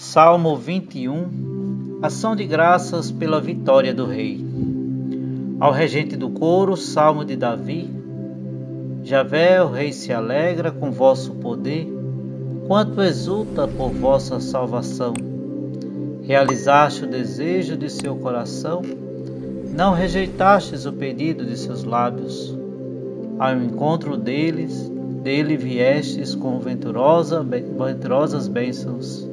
Salmo 21 Ação de graças pela vitória do Rei. Ao regente do coro, Salmo de Davi. Javé, o Rei se alegra com vosso poder, quanto exulta por vossa salvação. Realizaste o desejo de seu coração, não rejeitastes o pedido de seus lábios. Ao encontro deles, dele viestes com venturosa, venturosas bênçãos.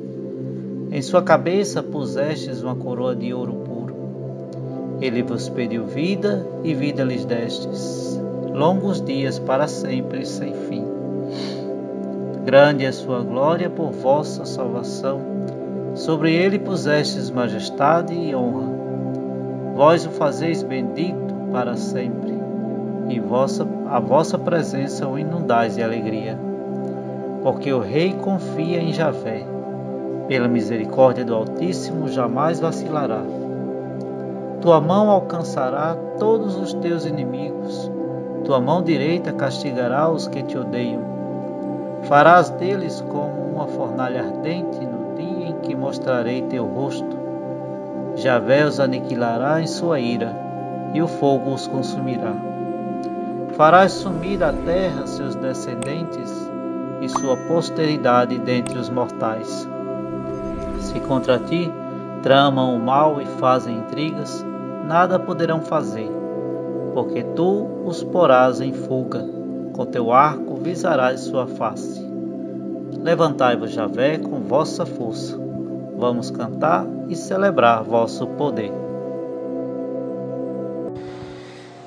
Em sua cabeça pusestes uma coroa de ouro puro. Ele vos pediu vida e vida lhes destes, longos dias para sempre sem fim. Grande é sua glória por vossa salvação, sobre ele pusestes majestade e honra. Vós o fazeis bendito para sempre, e vossa, a vossa presença o inundais de alegria. Porque o rei confia em Javé pela misericórdia do Altíssimo, jamais vacilará. Tua mão alcançará todos os teus inimigos, tua mão direita castigará os que te odeiam. Farás deles como uma fornalha ardente no dia em que mostrarei teu rosto. Javé os aniquilará em sua ira, e o fogo os consumirá. Farás sumir da terra seus descendentes e sua posteridade dentre os mortais se contra ti tramam o mal e fazem intrigas, nada poderão fazer, porque tu os porás em fuga, com teu arco visarás sua face. Levantai-vos, Javé, com vossa força, vamos cantar e celebrar vosso poder.